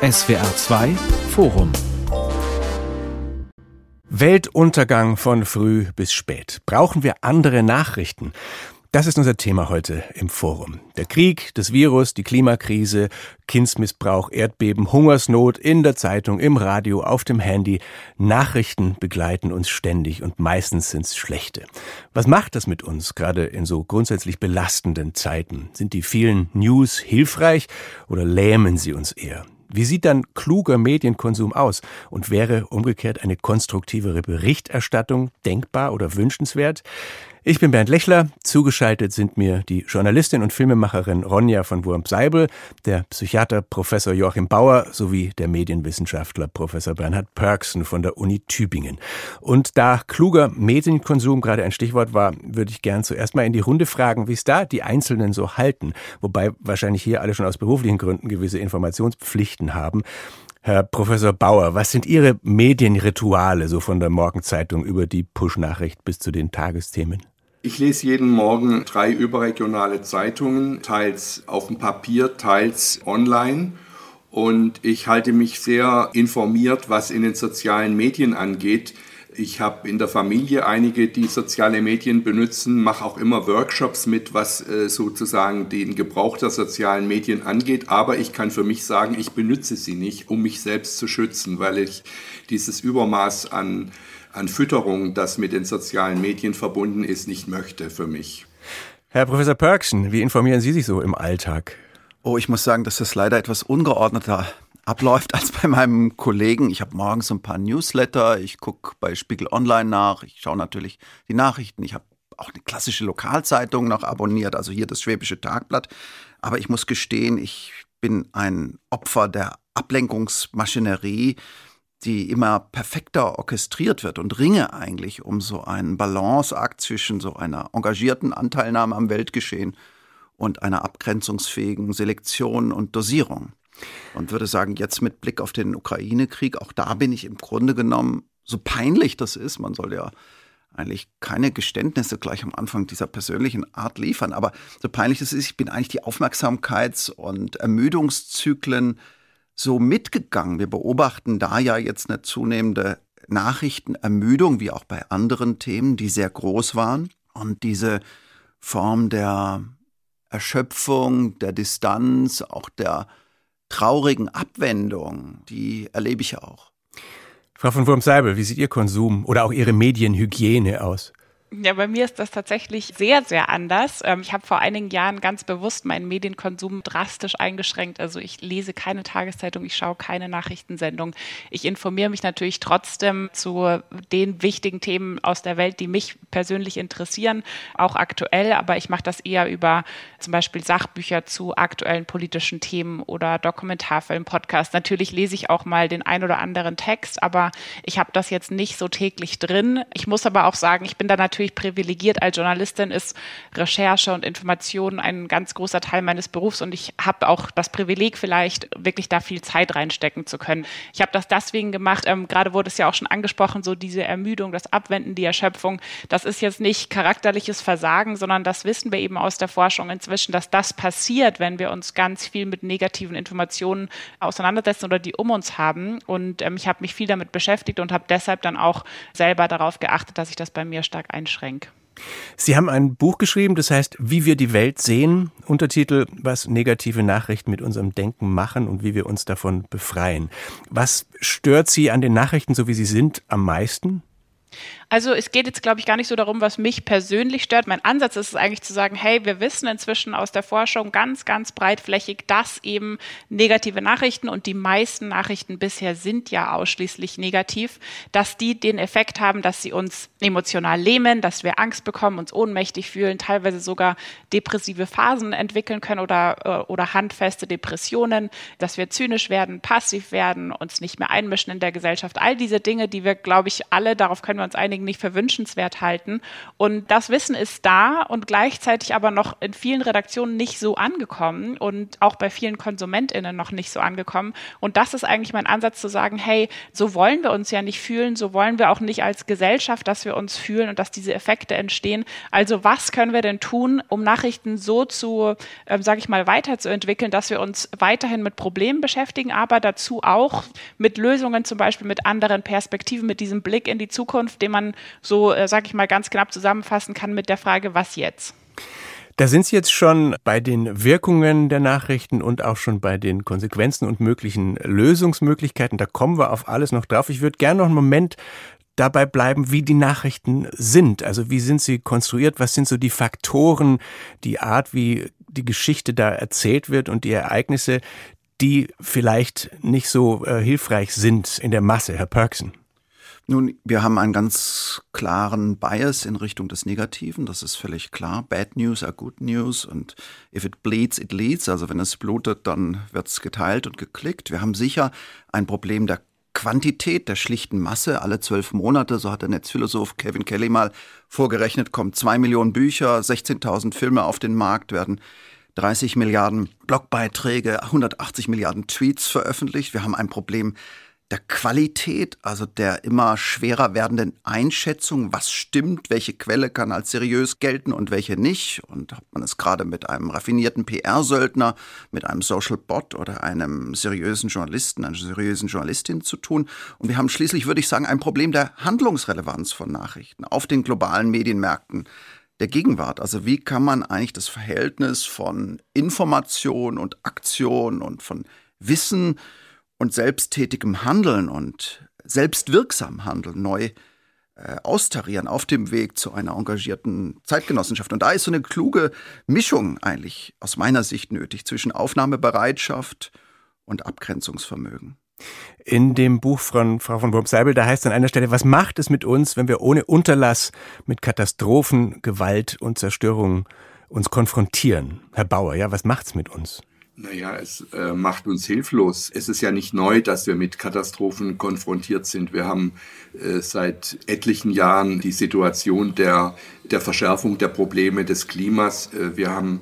SWR 2 Forum Weltuntergang von früh bis spät. Brauchen wir andere Nachrichten? Das ist unser Thema heute im Forum. Der Krieg, das Virus, die Klimakrise, Kindsmissbrauch, Erdbeben, Hungersnot in der Zeitung, im Radio, auf dem Handy. Nachrichten begleiten uns ständig und meistens sind's schlechte. Was macht das mit uns, gerade in so grundsätzlich belastenden Zeiten? Sind die vielen News hilfreich oder lähmen sie uns eher? Wie sieht dann kluger Medienkonsum aus? Und wäre umgekehrt eine konstruktivere Berichterstattung denkbar oder wünschenswert? Ich bin Bernd Lechler. Zugeschaltet sind mir die Journalistin und Filmemacherin Ronja von Wurm-Seibel, der Psychiater Professor Joachim Bauer sowie der Medienwissenschaftler Professor Bernhard Pörksen von der Uni Tübingen. Und da kluger Medienkonsum gerade ein Stichwort war, würde ich gern zuerst mal in die Runde fragen, wie es da die Einzelnen so halten. Wobei wahrscheinlich hier alle schon aus beruflichen Gründen gewisse Informationspflichten haben. Herr Professor Bauer, was sind Ihre Medienrituale so von der Morgenzeitung über die Push-Nachricht bis zu den Tagesthemen? Ich lese jeden Morgen drei überregionale Zeitungen, teils auf dem Papier, teils online. Und ich halte mich sehr informiert, was in den sozialen Medien angeht. Ich habe in der Familie einige, die soziale Medien benutzen, mache auch immer Workshops mit, was äh, sozusagen den Gebrauch der sozialen Medien angeht. Aber ich kann für mich sagen, ich benutze sie nicht, um mich selbst zu schützen, weil ich dieses Übermaß an an Fütterung, das mit den sozialen Medien verbunden ist, nicht möchte für mich. Herr Professor Perksen, wie informieren Sie sich so im Alltag? Oh, ich muss sagen, dass das leider etwas ungeordneter abläuft als bei meinem Kollegen. Ich habe morgens ein paar Newsletter, ich gucke bei Spiegel Online nach, ich schaue natürlich die Nachrichten, ich habe auch eine klassische Lokalzeitung noch abonniert, also hier das Schwäbische Tagblatt. Aber ich muss gestehen, ich bin ein Opfer der Ablenkungsmaschinerie die immer perfekter orchestriert wird und ringe eigentlich um so einen Balanceakt zwischen so einer engagierten Anteilnahme am Weltgeschehen und einer abgrenzungsfähigen Selektion und Dosierung. Und würde sagen, jetzt mit Blick auf den Ukraine-Krieg, auch da bin ich im Grunde genommen, so peinlich das ist, man soll ja eigentlich keine Geständnisse gleich am Anfang dieser persönlichen Art liefern, aber so peinlich das ist, ich bin eigentlich die Aufmerksamkeits- und Ermüdungszyklen so mitgegangen. Wir beobachten da ja jetzt eine zunehmende Nachrichtenermüdung, wie auch bei anderen Themen, die sehr groß waren. Und diese Form der Erschöpfung, der Distanz, auch der traurigen Abwendung, die erlebe ich auch. Frau von Wurm-Seibel, wie sieht Ihr Konsum oder auch Ihre Medienhygiene aus? Ja, bei mir ist das tatsächlich sehr, sehr anders. Ähm, ich habe vor einigen Jahren ganz bewusst meinen Medienkonsum drastisch eingeschränkt. Also ich lese keine Tageszeitung, ich schaue keine Nachrichtensendung. Ich informiere mich natürlich trotzdem zu den wichtigen Themen aus der Welt, die mich persönlich interessieren, auch aktuell. Aber ich mache das eher über zum Beispiel Sachbücher zu aktuellen politischen Themen oder Dokumentarfilm, Podcast. Natürlich lese ich auch mal den ein oder anderen Text, aber ich habe das jetzt nicht so täglich drin. Ich muss aber auch sagen, ich bin da natürlich natürlich privilegiert als Journalistin, ist Recherche und Information ein ganz großer Teil meines Berufs und ich habe auch das Privileg vielleicht wirklich da viel Zeit reinstecken zu können. Ich habe das deswegen gemacht, ähm, gerade wurde es ja auch schon angesprochen, so diese Ermüdung, das Abwenden, die Erschöpfung, das ist jetzt nicht charakterliches Versagen, sondern das wissen wir eben aus der Forschung inzwischen, dass das passiert, wenn wir uns ganz viel mit negativen Informationen auseinandersetzen oder die um uns haben. Und ähm, ich habe mich viel damit beschäftigt und habe deshalb dann auch selber darauf geachtet, dass ich das bei mir stark einschränke einschränke. Sie haben ein Buch geschrieben, das heißt Wie wir die Welt sehen, Untertitel Was negative Nachrichten mit unserem Denken machen und wie wir uns davon befreien. Was stört Sie an den Nachrichten, so wie sie sind, am meisten? Also es geht jetzt, glaube ich, gar nicht so darum, was mich persönlich stört. Mein Ansatz ist es eigentlich zu sagen, hey, wir wissen inzwischen aus der Forschung ganz, ganz breitflächig, dass eben negative Nachrichten und die meisten Nachrichten bisher sind ja ausschließlich negativ, dass die den Effekt haben, dass sie uns emotional lähmen, dass wir Angst bekommen, uns ohnmächtig fühlen, teilweise sogar depressive Phasen entwickeln können oder, äh, oder handfeste Depressionen, dass wir zynisch werden, passiv werden, uns nicht mehr einmischen in der Gesellschaft. All diese Dinge, die wir, glaube ich, alle, darauf können wir uns einigen, Dingen nicht für wünschenswert halten. Und das Wissen ist da und gleichzeitig aber noch in vielen Redaktionen nicht so angekommen und auch bei vielen KonsumentInnen noch nicht so angekommen. Und das ist eigentlich mein Ansatz zu sagen, hey, so wollen wir uns ja nicht fühlen, so wollen wir auch nicht als Gesellschaft, dass wir uns fühlen und dass diese Effekte entstehen. Also was können wir denn tun, um Nachrichten so zu, äh, sage ich mal, weiterzuentwickeln, dass wir uns weiterhin mit Problemen beschäftigen, aber dazu auch mit Lösungen, zum Beispiel mit anderen Perspektiven, mit diesem Blick in die Zukunft, den man so, äh, sage ich mal, ganz knapp zusammenfassen kann mit der Frage, was jetzt? Da sind Sie jetzt schon bei den Wirkungen der Nachrichten und auch schon bei den Konsequenzen und möglichen Lösungsmöglichkeiten. Da kommen wir auf alles noch drauf. Ich würde gerne noch einen Moment dabei bleiben, wie die Nachrichten sind. Also wie sind sie konstruiert? Was sind so die Faktoren, die Art, wie die Geschichte da erzählt wird und die Ereignisse, die vielleicht nicht so äh, hilfreich sind in der Masse, Herr Perksen? Nun, wir haben einen ganz klaren Bias in Richtung des Negativen, das ist völlig klar. Bad News are good news und if it bleeds, it leads. Also wenn es blutet, dann wird es geteilt und geklickt. Wir haben sicher ein Problem der Quantität, der schlichten Masse. Alle zwölf Monate, so hat der Netzphilosoph Kevin Kelly mal vorgerechnet, kommen zwei Millionen Bücher, 16.000 Filme auf den Markt, werden 30 Milliarden Blogbeiträge, 180 Milliarden Tweets veröffentlicht. Wir haben ein Problem der Qualität, also der immer schwerer werdenden Einschätzung, was stimmt, welche Quelle kann als seriös gelten und welche nicht. Und hat man es gerade mit einem raffinierten PR-Söldner, mit einem Social Bot oder einem seriösen Journalisten, einer seriösen Journalistin zu tun. Und wir haben schließlich, würde ich sagen, ein Problem der Handlungsrelevanz von Nachrichten auf den globalen Medienmärkten der Gegenwart. Also wie kann man eigentlich das Verhältnis von Information und Aktion und von Wissen und selbsttätigem Handeln und selbstwirksam Handeln neu äh, austarieren auf dem Weg zu einer engagierten Zeitgenossenschaft. Und da ist so eine kluge Mischung eigentlich aus meiner Sicht nötig zwischen Aufnahmebereitschaft und Abgrenzungsvermögen. In dem Buch von Frau von Wurm-Seibel, da heißt an einer Stelle, was macht es mit uns, wenn wir ohne Unterlass mit Katastrophen, Gewalt und Zerstörung uns konfrontieren? Herr Bauer, ja, was macht's mit uns? Naja, es äh, macht uns hilflos. Es ist ja nicht neu, dass wir mit Katastrophen konfrontiert sind. Wir haben äh, seit etlichen Jahren die Situation der, der Verschärfung der Probleme des Klimas. Äh, wir haben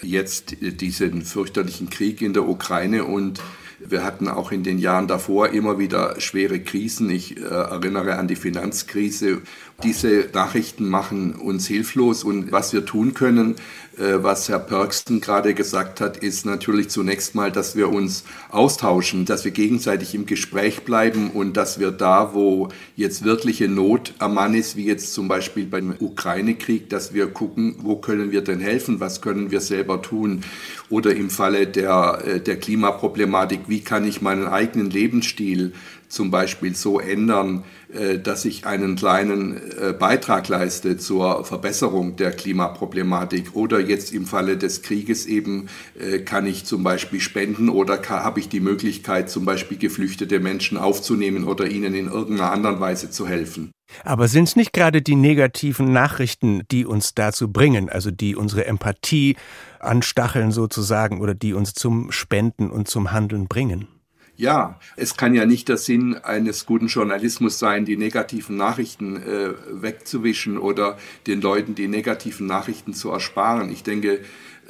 jetzt diesen fürchterlichen Krieg in der Ukraine und wir hatten auch in den Jahren davor immer wieder schwere Krisen. Ich äh, erinnere an die Finanzkrise. Diese Nachrichten machen uns hilflos und was wir tun können, äh, was Herr Perksten gerade gesagt hat, ist natürlich zunächst mal, dass wir uns austauschen, dass wir gegenseitig im Gespräch bleiben und dass wir da, wo jetzt wirkliche Not am Mann ist, wie jetzt zum Beispiel beim Ukraine-Krieg, dass wir gucken, wo können wir denn helfen, was können wir selber tun. Oder im Falle der, äh, der Klimaproblematik, wie kann ich meinen eigenen Lebensstil zum Beispiel so ändern, äh, dass ich einen kleinen äh, Beitrag leiste zur Verbesserung der Klimaproblematik. Oder jetzt im Falle des Krieges eben äh, kann ich zum Beispiel spenden oder habe ich die Möglichkeit, zum Beispiel geflüchtete Menschen aufzunehmen oder ihnen in irgendeiner anderen Weise zu helfen. Aber sind es nicht gerade die negativen Nachrichten, die uns dazu bringen, also die unsere Empathie anstacheln sozusagen oder die uns zum Spenden und zum Handeln bringen? Ja, es kann ja nicht der Sinn eines guten Journalismus sein, die negativen Nachrichten äh, wegzuwischen oder den Leuten die negativen Nachrichten zu ersparen. Ich denke,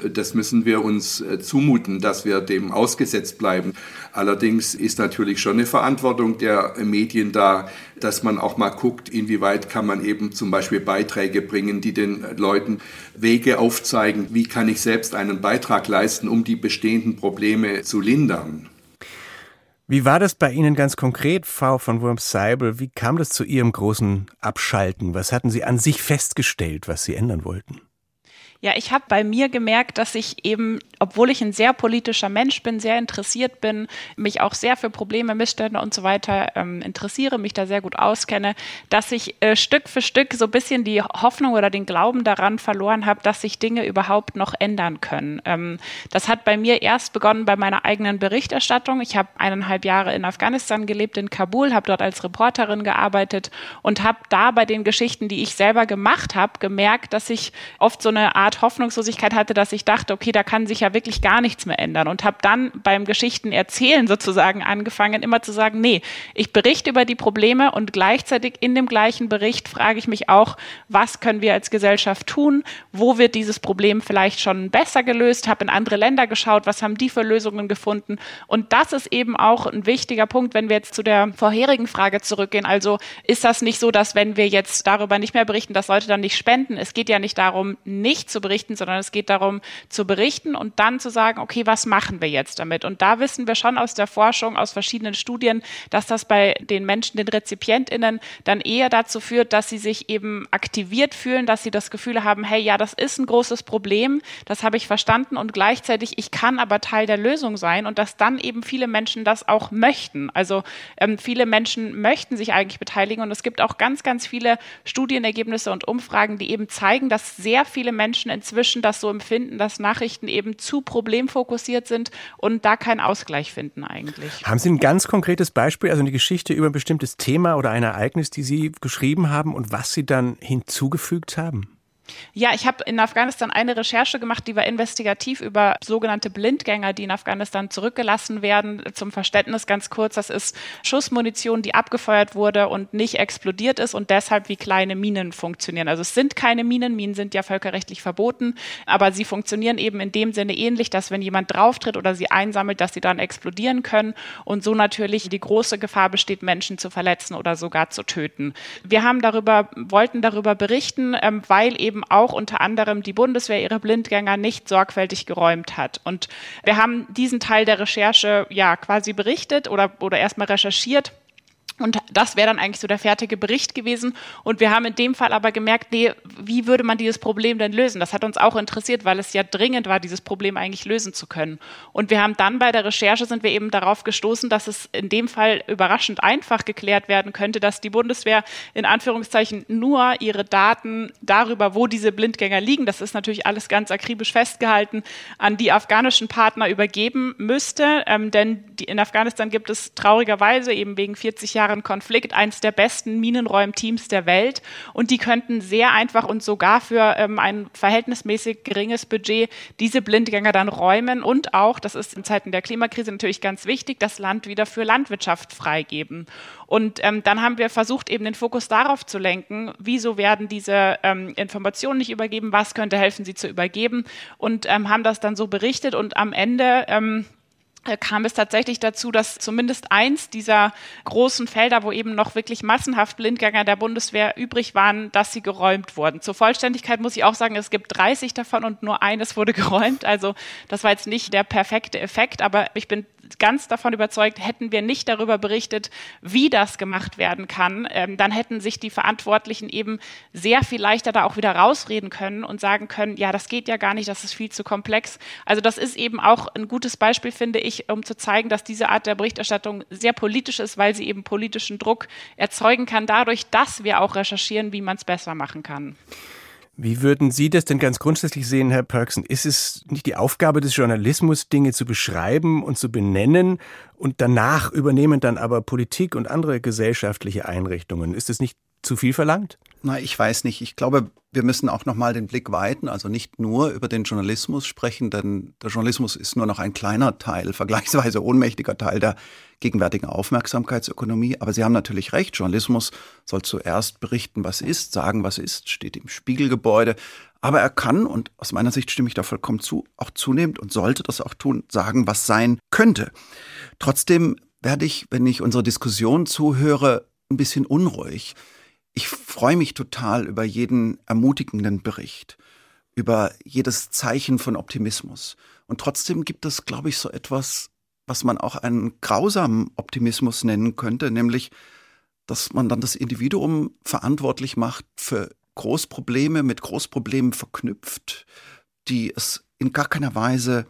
äh, das müssen wir uns äh, zumuten, dass wir dem ausgesetzt bleiben. Allerdings ist natürlich schon eine Verantwortung der Medien da, dass man auch mal guckt, inwieweit kann man eben zum Beispiel Beiträge bringen, die den Leuten Wege aufzeigen, wie kann ich selbst einen Beitrag leisten, um die bestehenden Probleme zu lindern. Wie war das bei Ihnen ganz konkret, Frau von Wurms-Seibel? Wie kam das zu Ihrem großen Abschalten? Was hatten Sie an sich festgestellt, was Sie ändern wollten? Ja, ich habe bei mir gemerkt, dass ich eben, obwohl ich ein sehr politischer Mensch bin, sehr interessiert bin, mich auch sehr für Probleme, Missstände und so weiter ähm, interessiere, mich da sehr gut auskenne, dass ich äh, Stück für Stück so ein bisschen die Hoffnung oder den Glauben daran verloren habe, dass sich Dinge überhaupt noch ändern können. Ähm, das hat bei mir erst begonnen bei meiner eigenen Berichterstattung. Ich habe eineinhalb Jahre in Afghanistan gelebt, in Kabul, habe dort als Reporterin gearbeitet und habe da bei den Geschichten, die ich selber gemacht habe, gemerkt, dass ich oft so eine Art Art Hoffnungslosigkeit hatte, dass ich dachte, okay, da kann sich ja wirklich gar nichts mehr ändern. Und habe dann beim Geschichten erzählen sozusagen angefangen, immer zu sagen, nee, ich berichte über die Probleme und gleichzeitig in dem gleichen Bericht frage ich mich auch, was können wir als Gesellschaft tun, wo wird dieses Problem vielleicht schon besser gelöst, habe in andere Länder geschaut, was haben die für Lösungen gefunden? Und das ist eben auch ein wichtiger Punkt, wenn wir jetzt zu der vorherigen Frage zurückgehen, also ist das nicht so, dass wenn wir jetzt darüber nicht mehr berichten, dass Leute dann nicht spenden, es geht ja nicht darum, nicht zu berichten, sondern es geht darum, zu berichten und dann zu sagen, okay, was machen wir jetzt damit? Und da wissen wir schon aus der Forschung, aus verschiedenen Studien, dass das bei den Menschen, den RezipientInnen, dann eher dazu führt, dass sie sich eben aktiviert fühlen, dass sie das Gefühl haben, hey, ja, das ist ein großes Problem, das habe ich verstanden und gleichzeitig, ich kann aber Teil der Lösung sein und dass dann eben viele Menschen das auch möchten. Also ähm, viele Menschen möchten sich eigentlich beteiligen und es gibt auch ganz, ganz viele Studienergebnisse und Umfragen, die eben zeigen, dass sehr viele Menschen inzwischen das so empfinden, dass Nachrichten eben zu problemfokussiert sind und da keinen Ausgleich finden eigentlich. Haben Sie ein ganz konkretes Beispiel, also eine Geschichte über ein bestimmtes Thema oder ein Ereignis, die Sie geschrieben haben und was Sie dann hinzugefügt haben? Ja, ich habe in Afghanistan eine Recherche gemacht, die war investigativ über sogenannte Blindgänger, die in Afghanistan zurückgelassen werden. Zum Verständnis ganz kurz, das ist Schussmunition, die abgefeuert wurde und nicht explodiert ist und deshalb wie kleine Minen funktionieren. Also es sind keine Minen, Minen sind ja völkerrechtlich verboten, aber sie funktionieren eben in dem Sinne ähnlich, dass wenn jemand drauftritt oder sie einsammelt, dass sie dann explodieren können und so natürlich die große Gefahr besteht, Menschen zu verletzen oder sogar zu töten. Wir haben darüber, wollten darüber berichten, ähm, weil eben eben auch unter anderem die Bundeswehr ihre Blindgänger nicht sorgfältig geräumt hat. Und wir haben diesen Teil der Recherche ja quasi berichtet oder, oder erstmal recherchiert und das wäre dann eigentlich so der fertige Bericht gewesen. Und wir haben in dem Fall aber gemerkt, nee, wie würde man dieses Problem denn lösen? Das hat uns auch interessiert, weil es ja dringend war, dieses Problem eigentlich lösen zu können. Und wir haben dann bei der Recherche sind wir eben darauf gestoßen, dass es in dem Fall überraschend einfach geklärt werden könnte, dass die Bundeswehr in Anführungszeichen nur ihre Daten darüber, wo diese Blindgänger liegen, das ist natürlich alles ganz akribisch festgehalten, an die afghanischen Partner übergeben müsste. Ähm, denn die, in Afghanistan gibt es traurigerweise eben wegen 40 Jahren Jahren Konflikt eines der besten Minenräumteams der Welt. Und die könnten sehr einfach und sogar für ähm, ein verhältnismäßig geringes Budget diese Blindgänger dann räumen und auch, das ist in Zeiten der Klimakrise natürlich ganz wichtig, das Land wieder für Landwirtschaft freigeben. Und ähm, dann haben wir versucht, eben den Fokus darauf zu lenken, wieso werden diese ähm, Informationen nicht übergeben, was könnte helfen, sie zu übergeben und ähm, haben das dann so berichtet und am Ende ähm, äh, kam es tatsächlich dazu, dass zumindest eins dieser großen Felder, wo eben noch wirklich massenhaft Blindgänger der Bundeswehr übrig waren, dass sie geräumt wurden. Zur Vollständigkeit muss ich auch sagen, es gibt 30 davon und nur eines wurde geräumt. Also das war jetzt nicht der perfekte Effekt, aber ich bin ganz davon überzeugt, hätten wir nicht darüber berichtet, wie das gemacht werden kann, ähm, dann hätten sich die Verantwortlichen eben sehr viel leichter da auch wieder rausreden können und sagen können, ja, das geht ja gar nicht, das ist viel zu komplex. Also das ist eben auch ein gutes Beispiel, finde ich, um zu zeigen, dass diese Art der Berichterstattung sehr politisch ist, weil sie eben politischen Druck erzeugen kann, dadurch, dass wir auch recherchieren, wie man es besser machen kann. Wie würden Sie das denn ganz grundsätzlich sehen, Herr Perksen? Ist es nicht die Aufgabe des Journalismus, Dinge zu beschreiben und zu benennen und danach übernehmen dann aber Politik und andere gesellschaftliche Einrichtungen? Ist es nicht zu viel verlangt? Na, ich weiß nicht. Ich glaube, wir müssen auch noch mal den Blick weiten, also nicht nur über den Journalismus sprechen, denn der Journalismus ist nur noch ein kleiner Teil, vergleichsweise ohnmächtiger Teil der gegenwärtigen Aufmerksamkeitsökonomie. Aber Sie haben natürlich recht, Journalismus soll zuerst berichten, was ist, sagen, was ist, steht im Spiegelgebäude. Aber er kann, und aus meiner Sicht stimme ich da vollkommen zu, auch zunehmend und sollte das auch tun, sagen, was sein könnte. Trotzdem werde ich, wenn ich unserer Diskussion zuhöre, ein bisschen unruhig ich freue mich total über jeden ermutigenden Bericht, über jedes Zeichen von Optimismus. Und trotzdem gibt es, glaube ich, so etwas, was man auch einen grausamen Optimismus nennen könnte, nämlich, dass man dann das Individuum verantwortlich macht für Großprobleme, mit Großproblemen verknüpft, die es in gar keiner Weise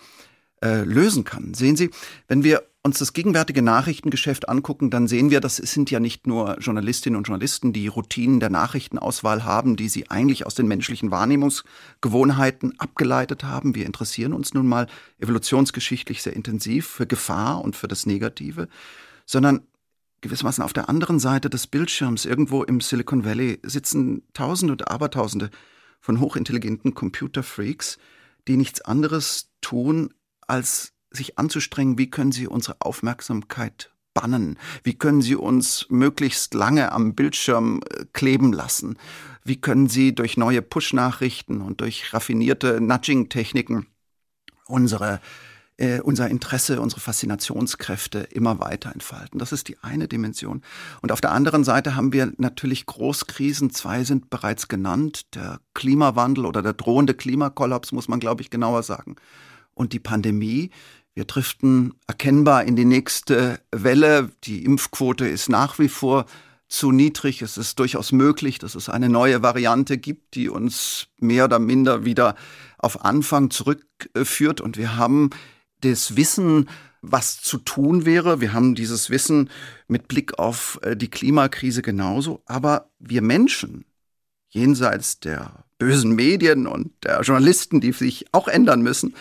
äh, lösen kann. Sehen Sie, wenn wir uns das gegenwärtige Nachrichtengeschäft angucken, dann sehen wir, das sind ja nicht nur Journalistinnen und Journalisten, die Routinen der Nachrichtenauswahl haben, die sie eigentlich aus den menschlichen Wahrnehmungsgewohnheiten abgeleitet haben. Wir interessieren uns nun mal evolutionsgeschichtlich sehr intensiv für Gefahr und für das Negative, sondern gewissermaßen auf der anderen Seite des Bildschirms, irgendwo im Silicon Valley, sitzen Tausende und Abertausende von hochintelligenten Computerfreaks, die nichts anderes tun, als sich anzustrengen, wie können sie unsere Aufmerksamkeit bannen? Wie können sie uns möglichst lange am Bildschirm äh, kleben lassen? Wie können sie durch neue Push-Nachrichten und durch raffinierte Nudging-Techniken unsere äh, unser Interesse, unsere Faszinationskräfte immer weiter entfalten. Das ist die eine Dimension. Und auf der anderen Seite haben wir natürlich Großkrisen. Zwei sind bereits genannt. Der Klimawandel oder der drohende Klimakollaps, muss man, glaube ich, genauer sagen. Und die Pandemie. Wir driften erkennbar in die nächste Welle. Die Impfquote ist nach wie vor zu niedrig. Es ist durchaus möglich, dass es eine neue Variante gibt, die uns mehr oder minder wieder auf Anfang zurückführt. Und wir haben das Wissen, was zu tun wäre. Wir haben dieses Wissen mit Blick auf äh, die Klimakrise genauso. Aber wir Menschen, jenseits der bösen Medien und der Journalisten, die sich auch ändern müssen,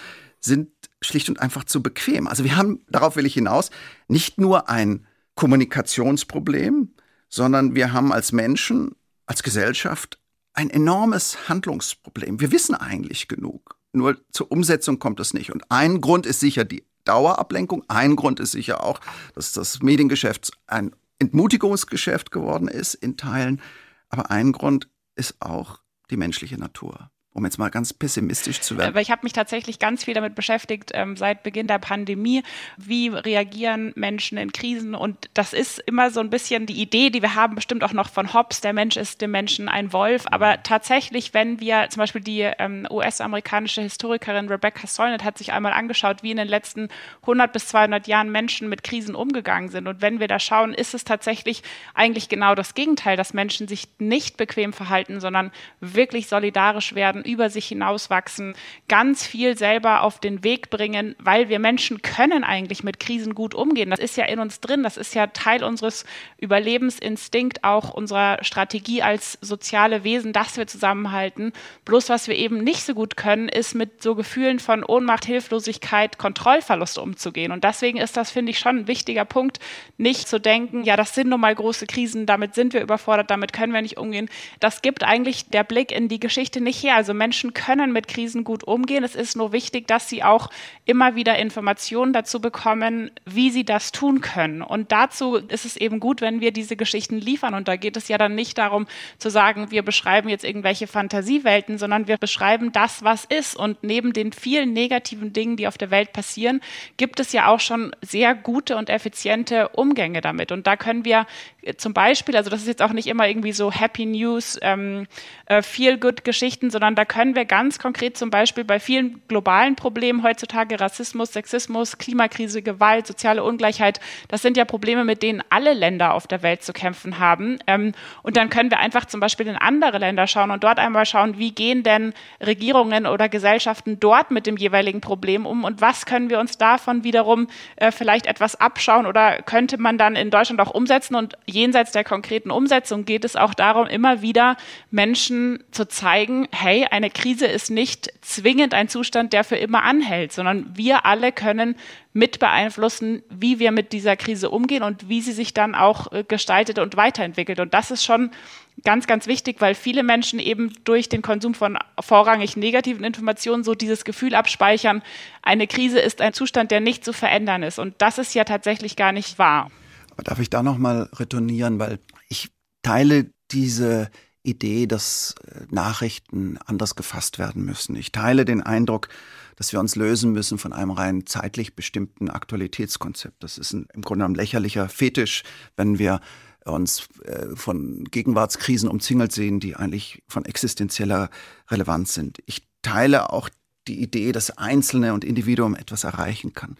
sind schlicht und einfach zu bequem. Also wir haben, darauf will ich hinaus, nicht nur ein Kommunikationsproblem, sondern wir haben als Menschen, als Gesellschaft ein enormes Handlungsproblem. Wir wissen eigentlich genug. Nur zur Umsetzung kommt es nicht. Und ein Grund ist sicher die Dauerablenkung. Ein Grund ist sicher auch, dass das Mediengeschäft ein Entmutigungsgeschäft geworden ist in Teilen. Aber ein Grund ist auch die menschliche Natur um jetzt mal ganz pessimistisch zu werden. Aber ich habe mich tatsächlich ganz viel damit beschäftigt ähm, seit Beginn der Pandemie. Wie reagieren Menschen in Krisen? Und das ist immer so ein bisschen die Idee, die wir haben, bestimmt auch noch von Hobbes, der Mensch ist dem Menschen ein Wolf. Aber tatsächlich, wenn wir zum Beispiel die ähm, US-amerikanische Historikerin Rebecca Solnit hat sich einmal angeschaut, wie in den letzten 100 bis 200 Jahren Menschen mit Krisen umgegangen sind. Und wenn wir da schauen, ist es tatsächlich eigentlich genau das Gegenteil, dass Menschen sich nicht bequem verhalten, sondern wirklich solidarisch werden über sich hinauswachsen, ganz viel selber auf den Weg bringen, weil wir Menschen können eigentlich mit Krisen gut umgehen. Das ist ja in uns drin, das ist ja Teil unseres Überlebensinstinkt, auch unserer Strategie als soziale Wesen, dass wir zusammenhalten. Bloß was wir eben nicht so gut können, ist mit so Gefühlen von Ohnmacht, Hilflosigkeit, Kontrollverlust umzugehen. Und deswegen ist das, finde ich, schon ein wichtiger Punkt, nicht zu denken, ja, das sind nun mal große Krisen, damit sind wir überfordert, damit können wir nicht umgehen. Das gibt eigentlich der Blick in die Geschichte nicht her. Also also Menschen können mit Krisen gut umgehen. Es ist nur wichtig, dass sie auch immer wieder Informationen dazu bekommen, wie sie das tun können. Und dazu ist es eben gut, wenn wir diese Geschichten liefern. Und da geht es ja dann nicht darum zu sagen, wir beschreiben jetzt irgendwelche Fantasiewelten, sondern wir beschreiben das, was ist. Und neben den vielen negativen Dingen, die auf der Welt passieren, gibt es ja auch schon sehr gute und effiziente Umgänge damit. Und da können wir zum Beispiel, also das ist jetzt auch nicht immer irgendwie so Happy News, ähm, äh, Feel-Good-Geschichten, sondern da können wir ganz konkret zum Beispiel bei vielen globalen Problemen heutzutage, Rassismus, Sexismus, Klimakrise, Gewalt, soziale Ungleichheit, das sind ja Probleme, mit denen alle Länder auf der Welt zu kämpfen haben. Ähm, und dann können wir einfach zum Beispiel in andere Länder schauen und dort einmal schauen, wie gehen denn Regierungen oder Gesellschaften dort mit dem jeweiligen Problem um und was können wir uns davon wiederum äh, vielleicht etwas abschauen oder könnte man dann in Deutschland auch umsetzen und jenseits der konkreten Umsetzung geht es auch darum, immer wieder Menschen zu zeigen, hey, eine Krise ist nicht zwingend ein Zustand, der für immer anhält, sondern wir alle können mit beeinflussen, wie wir mit dieser Krise umgehen und wie sie sich dann auch äh, gestaltet und weiterentwickelt. Und das ist schon ganz, ganz wichtig, weil viele Menschen eben durch den Konsum von vorrangig negativen Informationen so dieses Gefühl abspeichern, eine Krise ist ein Zustand, der nicht zu verändern ist. Und das ist ja tatsächlich gar nicht wahr. Aber darf ich da nochmal retournieren, weil ich teile diese Idee, dass äh, Nachrichten anders gefasst werden müssen. Ich teile den Eindruck, dass wir uns lösen müssen von einem rein zeitlich bestimmten Aktualitätskonzept. Das ist ein, im Grunde ein lächerlicher Fetisch, wenn wir uns äh, von Gegenwartskrisen umzingelt sehen, die eigentlich von existenzieller Relevanz sind. Ich teile auch die Idee, dass Einzelne und Individuum etwas erreichen kann.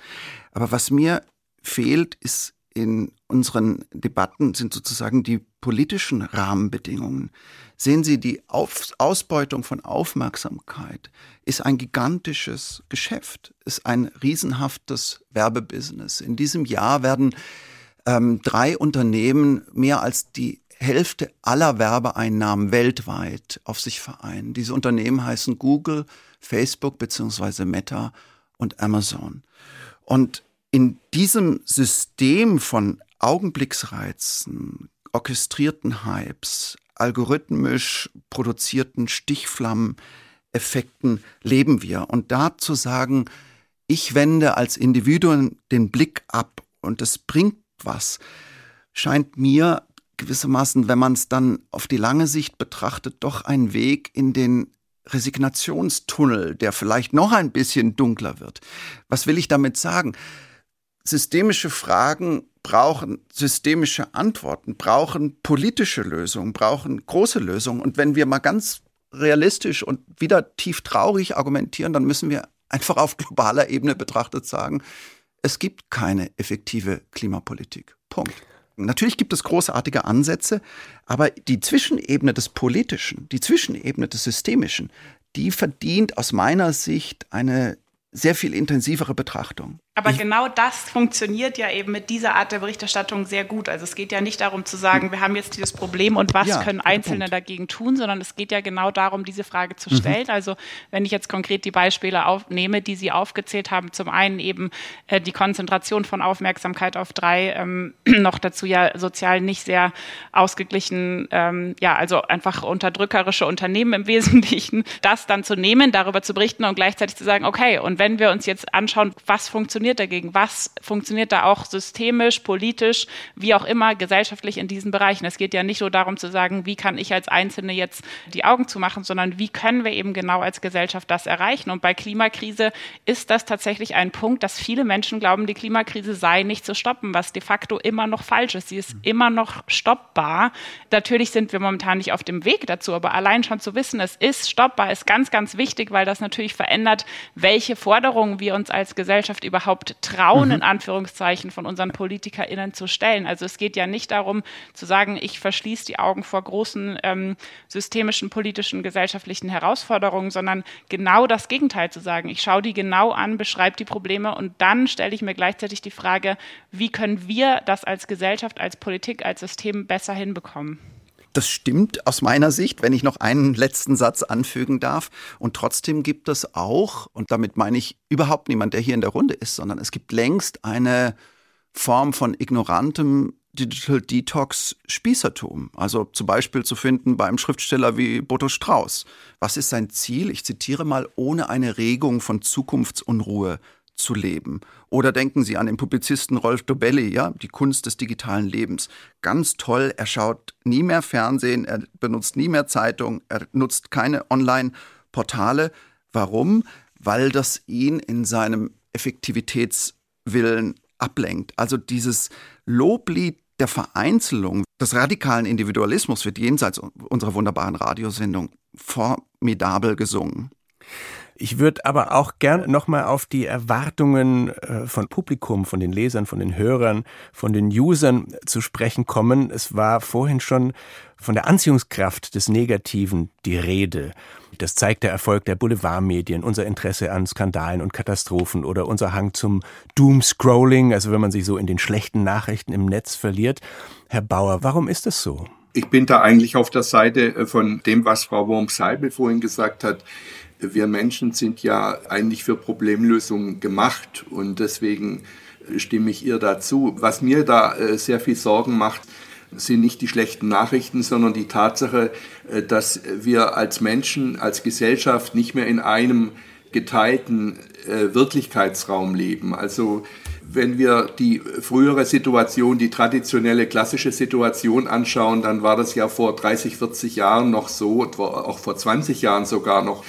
Aber was mir fehlt, ist in unseren Debatten sind sozusagen die politischen Rahmenbedingungen. Sehen Sie, die Auf Ausbeutung von Aufmerksamkeit ist ein gigantisches Geschäft, ist ein riesenhaftes Werbebusiness. In diesem Jahr werden ähm, drei Unternehmen mehr als die Hälfte aller Werbeeinnahmen weltweit auf sich vereinen. Diese Unternehmen heißen Google, Facebook bzw. Meta und Amazon. Und in diesem System von Augenblicksreizen, orchestrierten Hypes, algorithmisch produzierten Stichflammeneffekten leben wir. Und da zu sagen, ich wende als Individuum den Blick ab und es bringt was, scheint mir gewissermaßen, wenn man es dann auf die lange Sicht betrachtet, doch ein Weg in den Resignationstunnel, der vielleicht noch ein bisschen dunkler wird. Was will ich damit sagen? Systemische Fragen brauchen systemische Antworten, brauchen politische Lösungen, brauchen große Lösungen. Und wenn wir mal ganz realistisch und wieder tief traurig argumentieren, dann müssen wir einfach auf globaler Ebene betrachtet sagen, es gibt keine effektive Klimapolitik. Punkt. Natürlich gibt es großartige Ansätze, aber die Zwischenebene des Politischen, die Zwischenebene des Systemischen, die verdient aus meiner Sicht eine sehr viel intensivere Betrachtung. Aber ich genau das funktioniert ja eben mit dieser Art der Berichterstattung sehr gut. Also es geht ja nicht darum zu sagen, wir haben jetzt dieses Problem und was ja, können Einzelne dagegen tun, sondern es geht ja genau darum, diese Frage zu mhm. stellen. Mhm. Also wenn ich jetzt konkret die Beispiele aufnehme, die Sie aufgezählt haben, zum einen eben äh, die Konzentration von Aufmerksamkeit auf drei, ähm, noch dazu ja sozial nicht sehr ausgeglichen, ähm, ja, also einfach unterdrückerische Unternehmen im Wesentlichen, das dann zu nehmen, darüber zu berichten und gleichzeitig zu sagen, okay, und wenn wir uns jetzt anschauen, was funktioniert, funktioniert dagegen? Was funktioniert da auch systemisch, politisch, wie auch immer, gesellschaftlich in diesen Bereichen? Es geht ja nicht nur darum zu sagen, wie kann ich als Einzelne jetzt die Augen zumachen, sondern wie können wir eben genau als Gesellschaft das erreichen? Und bei Klimakrise ist das tatsächlich ein Punkt, dass viele Menschen glauben, die Klimakrise sei nicht zu stoppen, was de facto immer noch falsch ist. Sie ist immer noch stoppbar. Natürlich sind wir momentan nicht auf dem Weg dazu, aber allein schon zu wissen, es ist stoppbar, ist ganz, ganz wichtig, weil das natürlich verändert, welche Forderungen wir uns als Gesellschaft überhaupt überhaupt trauen, mhm. in Anführungszeichen, von unseren PolitikerInnen zu stellen. Also es geht ja nicht darum zu sagen, ich verschließe die Augen vor großen ähm, systemischen, politischen, gesellschaftlichen Herausforderungen, sondern genau das Gegenteil zu sagen. Ich schaue die genau an, beschreibe die Probleme und dann stelle ich mir gleichzeitig die Frage, wie können wir das als Gesellschaft, als Politik, als System besser hinbekommen? Das stimmt aus meiner Sicht, wenn ich noch einen letzten Satz anfügen darf. Und trotzdem gibt es auch, und damit meine ich überhaupt niemand, der hier in der Runde ist, sondern es gibt längst eine Form von ignorantem Digital Detox Spießertum. Also zum Beispiel zu finden beim Schriftsteller wie Boto Strauß. Was ist sein Ziel? Ich zitiere mal, ohne eine Regung von Zukunftsunruhe zu leben. Oder denken Sie an den Publizisten Rolf Dobelli, ja, die Kunst des digitalen Lebens. Ganz toll, er schaut nie mehr Fernsehen, er benutzt nie mehr Zeitung, er nutzt keine Online-Portale. Warum? Weil das ihn in seinem Effektivitätswillen ablenkt. Also dieses Loblied der Vereinzelung, des radikalen Individualismus wird jenseits unserer wunderbaren Radiosendung formidabel gesungen. Ich würde aber auch gern nochmal auf die Erwartungen äh, von Publikum, von den Lesern, von den Hörern, von den Usern zu sprechen kommen. Es war vorhin schon von der Anziehungskraft des Negativen die Rede. Das zeigt der Erfolg der Boulevardmedien, unser Interesse an Skandalen und Katastrophen oder unser Hang zum Doomscrolling, also wenn man sich so in den schlechten Nachrichten im Netz verliert. Herr Bauer, warum ist das so? Ich bin da eigentlich auf der Seite äh, von dem, was Frau Wurm-Seibel vorhin gesagt hat wir Menschen sind ja eigentlich für Problemlösungen gemacht und deswegen stimme ich ihr dazu. Was mir da äh, sehr viel Sorgen macht, sind nicht die schlechten Nachrichten, sondern die Tatsache, äh, dass wir als Menschen, als Gesellschaft nicht mehr in einem geteilten äh, Wirklichkeitsraum leben. Also wenn wir die frühere Situation, die traditionelle klassische Situation anschauen, dann war das ja vor 30, 40 Jahren noch so, auch vor 20 Jahren sogar noch,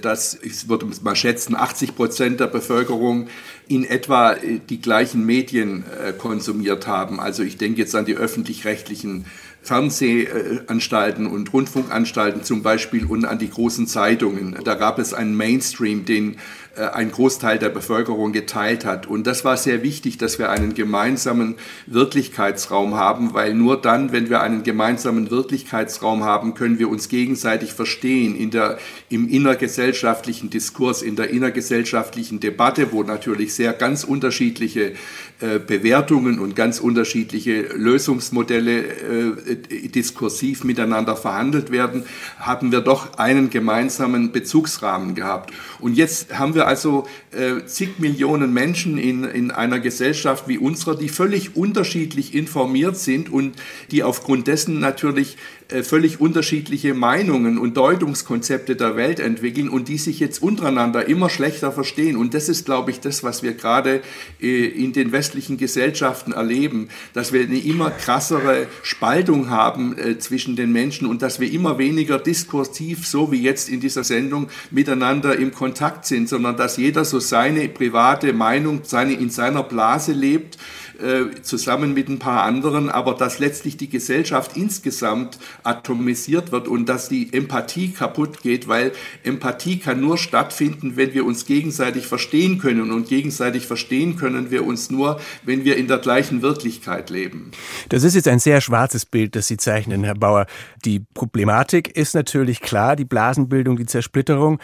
dass, ich würde mal schätzen, 80 Prozent der Bevölkerung in etwa äh, die gleichen Medien äh, konsumiert haben. Also ich denke jetzt an die öffentlich-rechtlichen Fernsehanstalten und Rundfunkanstalten zum Beispiel und an die großen Zeitungen. Da gab es einen Mainstream, den äh, ein Großteil der Bevölkerung geteilt hat. Und das war sehr wichtig, dass wir einen gemeinsamen Wirklichkeitsraum haben, weil nur dann, wenn wir einen gemeinsamen Wirklichkeitsraum haben, können wir uns gegenseitig verstehen in der, im innergesellschaftlichen Diskurs, in der innergesellschaftlichen Debatte, wo natürlich sehr ganz unterschiedliche äh, Bewertungen und ganz unterschiedliche Lösungsmodelle äh, diskursiv miteinander verhandelt werden, haben wir doch einen gemeinsamen Bezugsrahmen gehabt. Und jetzt haben wir also äh, zig Millionen Menschen in, in einer Gesellschaft wie unserer, die völlig unterschiedlich informiert sind und die aufgrund dessen natürlich völlig unterschiedliche Meinungen und Deutungskonzepte der Welt entwickeln und die sich jetzt untereinander immer schlechter verstehen. Und das ist, glaube ich, das, was wir gerade äh, in den westlichen Gesellschaften erleben, dass wir eine immer krassere Spaltung haben äh, zwischen den Menschen und dass wir immer weniger diskursiv, so wie jetzt in dieser Sendung, miteinander im Kontakt sind, sondern dass jeder so seine private Meinung seine, in seiner Blase lebt äh, zusammen mit ein paar anderen, aber dass letztlich die Gesellschaft insgesamt atomisiert wird und dass die Empathie kaputt geht, weil Empathie kann nur stattfinden, wenn wir uns gegenseitig verstehen können und gegenseitig verstehen können wir uns nur, wenn wir in der gleichen Wirklichkeit leben. Das ist jetzt ein sehr schwarzes Bild, das Sie zeichnen, Herr Bauer. Die Problematik ist natürlich klar, die Blasenbildung, die Zersplitterung.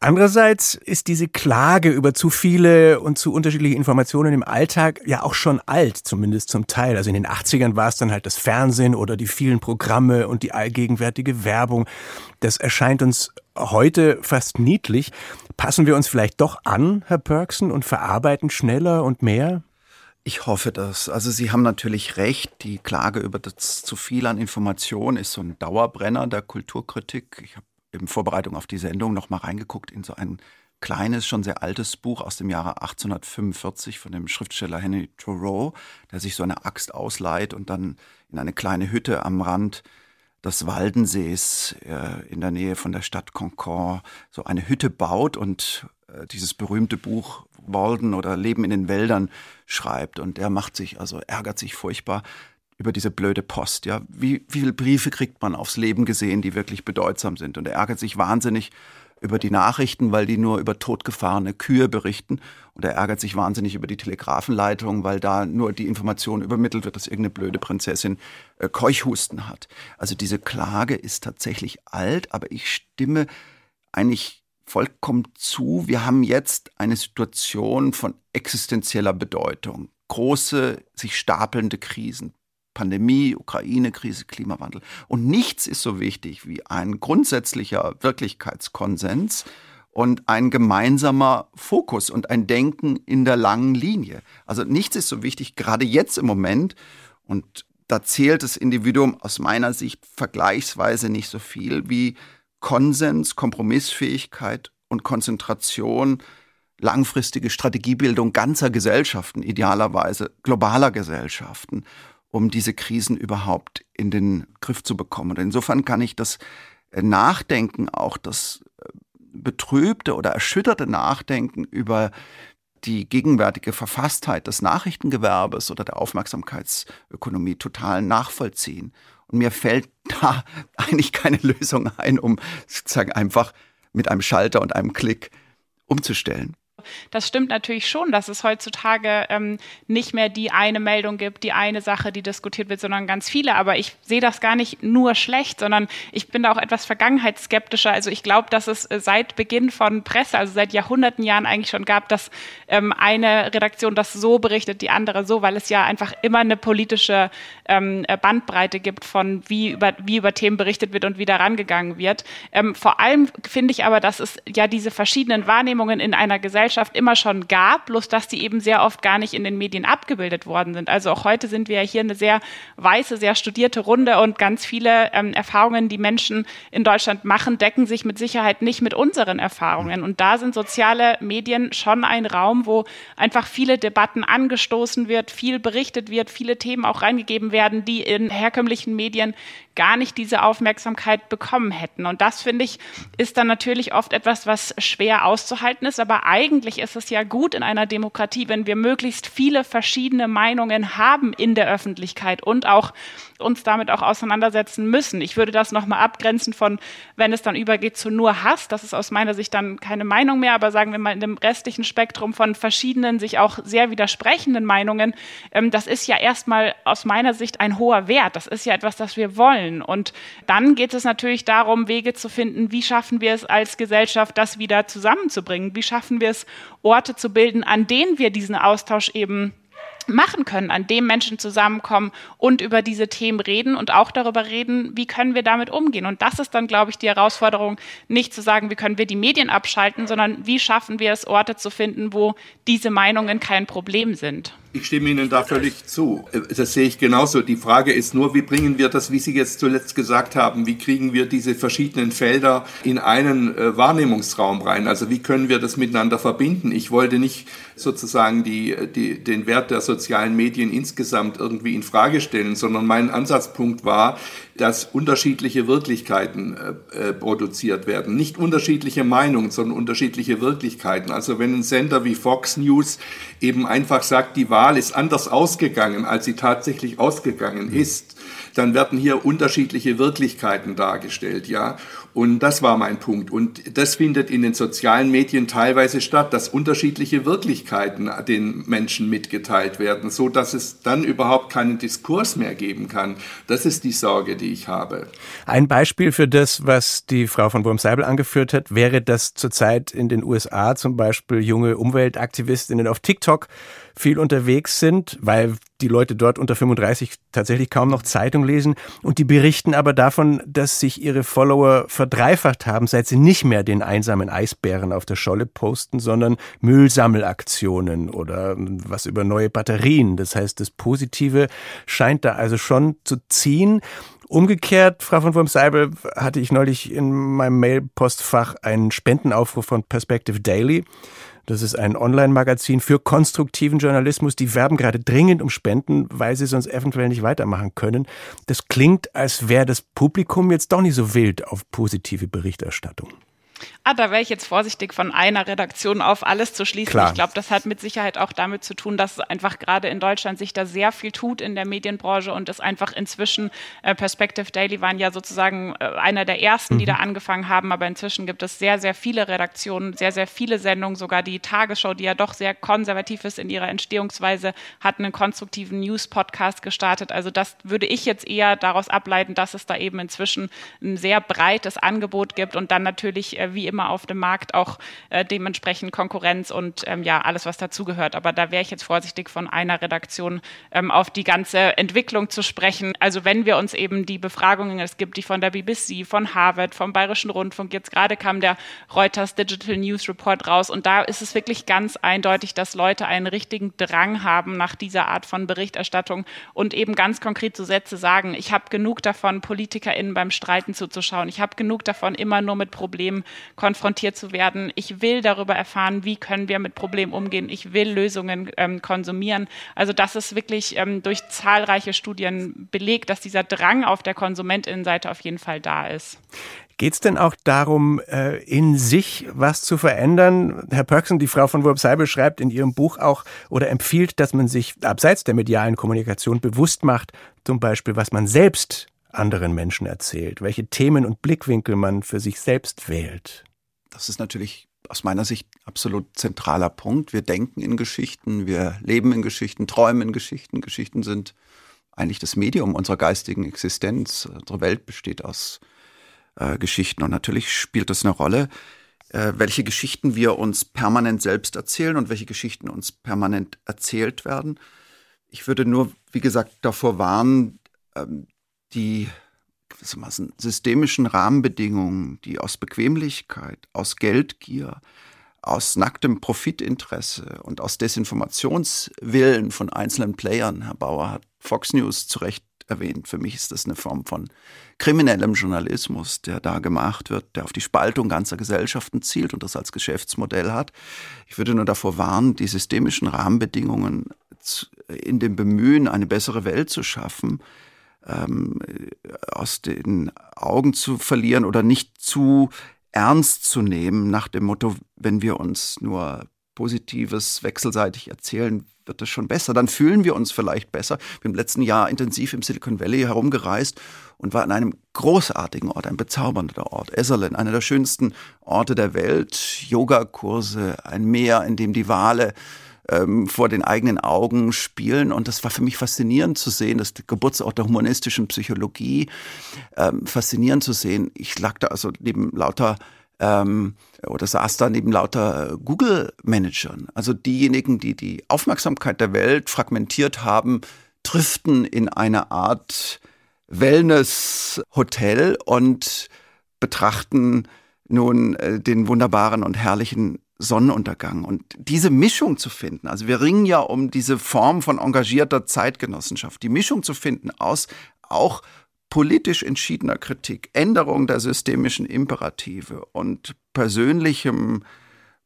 Andererseits ist diese Klage über zu viele und zu unterschiedliche Informationen im Alltag ja auch schon alt, zumindest zum Teil. Also in den 80ern war es dann halt das Fernsehen oder die vielen Programme und die allgegenwärtige Werbung. Das erscheint uns heute fast niedlich. Passen wir uns vielleicht doch an, Herr Perksen, und verarbeiten schneller und mehr? Ich hoffe das. Also Sie haben natürlich recht, die Klage über das zu viel an Information ist so ein Dauerbrenner der Kulturkritik. Ich habe in Vorbereitung auf die Sendung noch mal reingeguckt in so ein kleines, schon sehr altes Buch aus dem Jahre 1845 von dem Schriftsteller Henry Thoreau, der sich so eine Axt ausleiht und dann in eine kleine Hütte am Rand des Waldensees äh, in der Nähe von der Stadt Concord so eine Hütte baut und äh, dieses berühmte Buch Walden oder Leben in den Wäldern schreibt. Und er macht sich, also ärgert sich furchtbar, über diese blöde Post. Ja, wie, wie viele Briefe kriegt man aufs Leben gesehen, die wirklich bedeutsam sind? Und er ärgert sich wahnsinnig über die Nachrichten, weil die nur über totgefahrene Kühe berichten. Und er ärgert sich wahnsinnig über die Telegrafenleitung, weil da nur die Information übermittelt wird, dass irgendeine blöde Prinzessin äh, Keuchhusten hat. Also diese Klage ist tatsächlich alt, aber ich stimme eigentlich vollkommen zu. Wir haben jetzt eine Situation von existenzieller Bedeutung. Große, sich stapelnde Krisen, Pandemie, Ukraine-Krise, Klimawandel. Und nichts ist so wichtig wie ein grundsätzlicher Wirklichkeitskonsens und ein gemeinsamer Fokus und ein Denken in der langen Linie. Also nichts ist so wichtig, gerade jetzt im Moment. Und da zählt das Individuum aus meiner Sicht vergleichsweise nicht so viel wie Konsens, Kompromissfähigkeit und Konzentration, langfristige Strategiebildung ganzer Gesellschaften, idealerweise globaler Gesellschaften um diese Krisen überhaupt in den Griff zu bekommen. Und insofern kann ich das äh, Nachdenken, auch das äh, betrübte oder erschütterte Nachdenken über die gegenwärtige Verfasstheit des Nachrichtengewerbes oder der Aufmerksamkeitsökonomie total nachvollziehen. Und mir fällt da eigentlich keine Lösung ein, um sozusagen einfach mit einem Schalter und einem Klick umzustellen. Das stimmt natürlich schon, dass es heutzutage ähm, nicht mehr die eine Meldung gibt, die eine Sache, die diskutiert wird, sondern ganz viele. Aber ich sehe das gar nicht nur schlecht, sondern ich bin da auch etwas vergangenheitsskeptischer. Also ich glaube, dass es äh, seit Beginn von Presse, also seit Jahrhunderten Jahren eigentlich schon gab, dass ähm, eine Redaktion das so berichtet, die andere so, weil es ja einfach immer eine politische ähm, äh, Bandbreite gibt von wie über, wie über Themen berichtet wird und wie daran gegangen wird. Ähm, vor allem finde ich aber, dass es ja diese verschiedenen Wahrnehmungen in einer Gesellschaft Gesellschaft immer schon gab, bloß dass die eben sehr oft gar nicht in den Medien abgebildet worden sind. Also auch heute sind wir ja hier eine sehr weiße, sehr studierte Runde und ganz viele ähm, Erfahrungen, die Menschen in Deutschland machen, decken sich mit Sicherheit nicht mit unseren Erfahrungen. Und da sind soziale Medien schon ein Raum, wo einfach viele Debatten angestoßen wird, viel berichtet wird, viele Themen auch reingegeben werden, die in herkömmlichen Medien gar nicht diese Aufmerksamkeit bekommen hätten. Und das, finde ich, ist dann natürlich oft etwas, was schwer auszuhalten ist. Aber eigentlich ist es ja gut in einer Demokratie, wenn wir möglichst viele verschiedene Meinungen haben in der Öffentlichkeit und auch uns damit auch auseinandersetzen müssen. Ich würde das nochmal abgrenzen von, wenn es dann übergeht zu nur Hass. Das ist aus meiner Sicht dann keine Meinung mehr, aber sagen wir mal in dem restlichen Spektrum von verschiedenen, sich auch sehr widersprechenden Meinungen, ähm, das ist ja erstmal aus meiner Sicht ein hoher Wert. Das ist ja etwas, das wir wollen wollen. Und dann geht es natürlich darum, Wege zu finden, wie schaffen wir es als Gesellschaft, das wieder zusammenzubringen? Wie schaffen wir es, Orte zu bilden, an denen wir diesen Austausch eben machen können, an dem Menschen zusammenkommen und über diese Themen reden und auch darüber reden, wie können wir damit umgehen. Und das ist dann, glaube ich, die Herausforderung, nicht zu sagen, wie können wir die Medien abschalten, sondern wie schaffen wir es, Orte zu finden, wo diese Meinungen kein Problem sind. Ich stimme Ihnen da völlig zu. Das sehe ich genauso. Die Frage ist nur, wie bringen wir das, wie Sie jetzt zuletzt gesagt haben, wie kriegen wir diese verschiedenen Felder in einen äh, Wahrnehmungsraum rein? Also wie können wir das miteinander verbinden? Ich wollte nicht sozusagen die, die, den Wert der sozialen Medien insgesamt irgendwie in Frage stellen, sondern mein Ansatzpunkt war, dass unterschiedliche Wirklichkeiten äh, äh, produziert werden. Nicht unterschiedliche Meinungen, sondern unterschiedliche Wirklichkeiten. Also wenn ein Sender wie Fox News eben einfach sagt, die Wahl ist anders ausgegangen, als sie tatsächlich ausgegangen ist, dann werden hier unterschiedliche Wirklichkeiten dargestellt, ja. Und das war mein Punkt. Und das findet in den sozialen Medien teilweise statt, dass unterschiedliche Wirklichkeiten den Menschen mitgeteilt werden, so dass es dann überhaupt keinen Diskurs mehr geben kann. Das ist die Sorge, die ich habe. Ein Beispiel für das, was die Frau von Wurm-Seibel angeführt hat, wäre, dass zurzeit in den USA zum Beispiel junge Umweltaktivistinnen auf TikTok viel unterwegs sind, weil die Leute dort unter 35 tatsächlich kaum noch Zeitung lesen. Und die berichten aber davon, dass sich ihre Follower verdreifacht haben, seit sie nicht mehr den einsamen Eisbären auf der Scholle posten, sondern Müllsammelaktionen oder was über neue Batterien. Das heißt, das Positive scheint da also schon zu ziehen. Umgekehrt, Frau von Wurm-Seibel, hatte ich neulich in meinem Mailpostfach einen Spendenaufruf von Perspective Daily. Das ist ein Online-Magazin für konstruktiven Journalismus. Die werben gerade dringend um Spenden, weil sie sonst eventuell nicht weitermachen können. Das klingt, als wäre das Publikum jetzt doch nicht so wild auf positive Berichterstattung. Ah, da wäre ich jetzt vorsichtig, von einer Redaktion auf alles zu schließen. Klar. Ich glaube, das hat mit Sicherheit auch damit zu tun, dass einfach gerade in Deutschland sich da sehr viel tut in der Medienbranche und es einfach inzwischen, äh, Perspective Daily waren ja sozusagen äh, einer der ersten, mhm. die da angefangen haben, aber inzwischen gibt es sehr, sehr viele Redaktionen, sehr, sehr viele Sendungen, sogar die Tagesschau, die ja doch sehr konservativ ist in ihrer Entstehungsweise, hat einen konstruktiven News-Podcast gestartet. Also das würde ich jetzt eher daraus ableiten, dass es da eben inzwischen ein sehr breites Angebot gibt und dann natürlich äh, wie immer immer auf dem Markt auch äh, dementsprechend Konkurrenz und ähm, ja, alles, was dazugehört. Aber da wäre ich jetzt vorsichtig, von einer Redaktion ähm, auf die ganze Entwicklung zu sprechen. Also wenn wir uns eben die Befragungen, es gibt die von der BBC, von Harvard, vom Bayerischen Rundfunk, jetzt gerade kam der Reuters Digital News Report raus und da ist es wirklich ganz eindeutig, dass Leute einen richtigen Drang haben nach dieser Art von Berichterstattung und eben ganz konkret so Sätze sagen, ich habe genug davon, PolitikerInnen beim Streiten zuzuschauen. Ich habe genug davon, immer nur mit Problemen konfrontiert zu werden. Ich will darüber erfahren, wie können wir mit Problemen umgehen. Ich will Lösungen ähm, konsumieren. Also das ist wirklich ähm, durch zahlreiche Studien belegt, dass dieser Drang auf der Konsumentinnenseite auf jeden Fall da ist. Geht es denn auch darum, äh, in sich was zu verändern? Herr Pörksen, die Frau von Wurb-Seibel schreibt in ihrem Buch auch oder empfiehlt, dass man sich abseits der medialen Kommunikation bewusst macht, zum Beispiel, was man selbst anderen Menschen erzählt, welche Themen und Blickwinkel man für sich selbst wählt. Das ist natürlich aus meiner Sicht absolut zentraler Punkt. Wir denken in Geschichten, wir leben in Geschichten, träumen in Geschichten. Geschichten sind eigentlich das Medium unserer geistigen Existenz. Unsere Welt besteht aus äh, Geschichten und natürlich spielt das eine Rolle, äh, welche Geschichten wir uns permanent selbst erzählen und welche Geschichten uns permanent erzählt werden. Ich würde nur, wie gesagt, davor warnen, ähm, die systemischen Rahmenbedingungen, die aus Bequemlichkeit, aus Geldgier, aus nacktem Profitinteresse und aus Desinformationswillen von einzelnen Playern, Herr Bauer hat Fox News zu Recht erwähnt. Für mich ist das eine Form von kriminellem Journalismus, der da gemacht wird, der auf die Spaltung ganzer Gesellschaften zielt und das als Geschäftsmodell hat. Ich würde nur davor warnen, die systemischen Rahmenbedingungen in dem Bemühen, eine bessere Welt zu schaffen, ähm, aus den Augen zu verlieren oder nicht zu ernst zu nehmen, nach dem Motto, wenn wir uns nur Positives wechselseitig erzählen, wird es schon besser. Dann fühlen wir uns vielleicht besser. Ich bin im letzten Jahr intensiv im Silicon Valley herumgereist und war an einem großartigen Ort, ein bezaubernder Ort, Esalen, einer der schönsten Orte der Welt. Yogakurse, ein Meer, in dem die Wale ähm, vor den eigenen Augen spielen. Und das war für mich faszinierend zu sehen, das Geburtsort der humanistischen Psychologie, ähm, faszinierend zu sehen. Ich lag da also neben lauter ähm, oder saß da neben lauter äh, Google-Managern. Also diejenigen, die die Aufmerksamkeit der Welt fragmentiert haben, driften in eine Art Wellness-Hotel und betrachten nun äh, den wunderbaren und herrlichen Sonnenuntergang. Und diese Mischung zu finden, also wir ringen ja um diese Form von engagierter Zeitgenossenschaft, die Mischung zu finden aus auch politisch entschiedener Kritik, Änderung der systemischen Imperative und persönlichem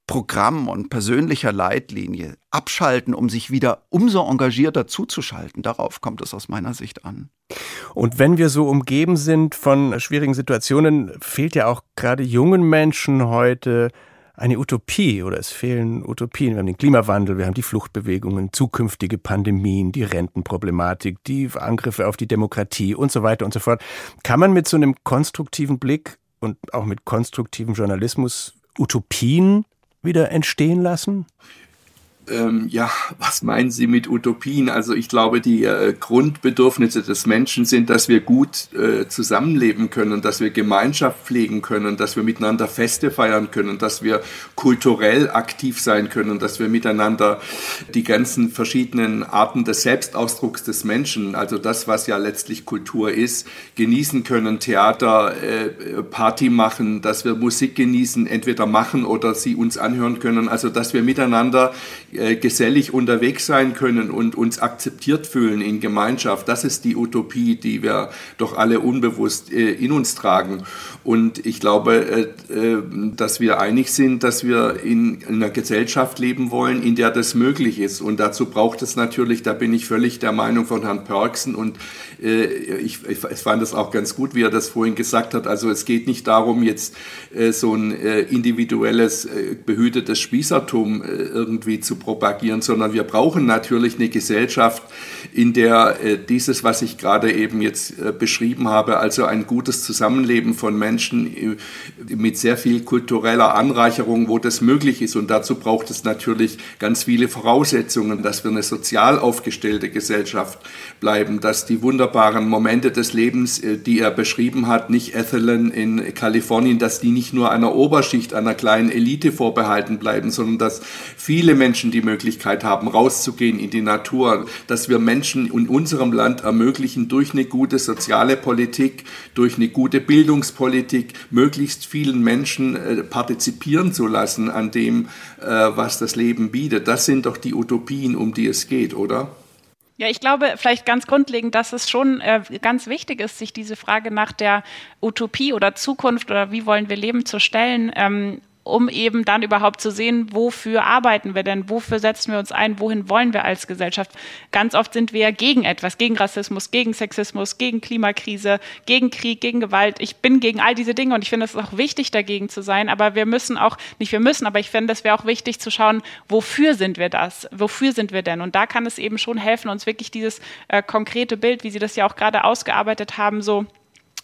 Programm und persönlicher Leitlinie abschalten, um sich wieder umso engagierter zuzuschalten. Darauf kommt es aus meiner Sicht an. Und wenn wir so umgeben sind von schwierigen Situationen, fehlt ja auch gerade jungen Menschen heute eine Utopie oder es fehlen Utopien. Wir haben den Klimawandel, wir haben die Fluchtbewegungen, zukünftige Pandemien, die Rentenproblematik, die Angriffe auf die Demokratie und so weiter und so fort. Kann man mit so einem konstruktiven Blick und auch mit konstruktivem Journalismus Utopien wieder entstehen lassen? Ähm, ja, was meinen Sie mit Utopien? Also ich glaube, die äh, Grundbedürfnisse des Menschen sind, dass wir gut äh, zusammenleben können, dass wir Gemeinschaft pflegen können, dass wir miteinander Feste feiern können, dass wir kulturell aktiv sein können, dass wir miteinander die ganzen verschiedenen Arten des Selbstausdrucks des Menschen, also das, was ja letztlich Kultur ist, genießen können, Theater, äh, Party machen, dass wir Musik genießen, entweder machen oder sie uns anhören können, also dass wir miteinander äh, gesellig unterwegs sein können und uns akzeptiert fühlen in Gemeinschaft. Das ist die Utopie, die wir doch alle unbewusst äh, in uns tragen. Und ich glaube, äh, dass wir einig sind, dass wir in einer Gesellschaft leben wollen, in der das möglich ist. Und dazu braucht es natürlich, da bin ich völlig der Meinung von Herrn Perksen und ich, ich fand es auch ganz gut, wie er das vorhin gesagt hat. Also es geht nicht darum, jetzt so ein individuelles, behütetes Spießertum irgendwie zu propagieren, sondern wir brauchen natürlich eine Gesellschaft, in der äh, dieses, was ich gerade eben jetzt äh, beschrieben habe, also ein gutes Zusammenleben von Menschen äh, mit sehr viel kultureller Anreicherung, wo das möglich ist. Und dazu braucht es natürlich ganz viele Voraussetzungen, dass wir eine sozial aufgestellte Gesellschaft bleiben, dass die wunderbaren Momente des Lebens, äh, die er beschrieben hat, nicht Ethelyn in Kalifornien, dass die nicht nur einer Oberschicht, einer kleinen Elite vorbehalten bleiben, sondern dass viele Menschen die Möglichkeit haben, rauszugehen in die Natur, dass wir Menschen in unserem Land ermöglichen, durch eine gute soziale Politik, durch eine gute Bildungspolitik, möglichst vielen Menschen äh, partizipieren zu lassen an dem, äh, was das Leben bietet. Das sind doch die Utopien, um die es geht, oder? Ja, ich glaube vielleicht ganz grundlegend, dass es schon äh, ganz wichtig ist, sich diese Frage nach der Utopie oder Zukunft oder wie wollen wir leben zu stellen. Ähm, um eben dann überhaupt zu sehen, wofür arbeiten wir denn, wofür setzen wir uns ein, wohin wollen wir als Gesellschaft. Ganz oft sind wir gegen etwas, gegen Rassismus, gegen Sexismus, gegen Klimakrise, gegen Krieg, gegen Gewalt. Ich bin gegen all diese Dinge und ich finde es auch wichtig, dagegen zu sein, aber wir müssen auch, nicht wir müssen, aber ich finde, es wäre auch wichtig zu schauen, wofür sind wir das, wofür sind wir denn? Und da kann es eben schon helfen, uns wirklich dieses äh, konkrete Bild, wie Sie das ja auch gerade ausgearbeitet haben, so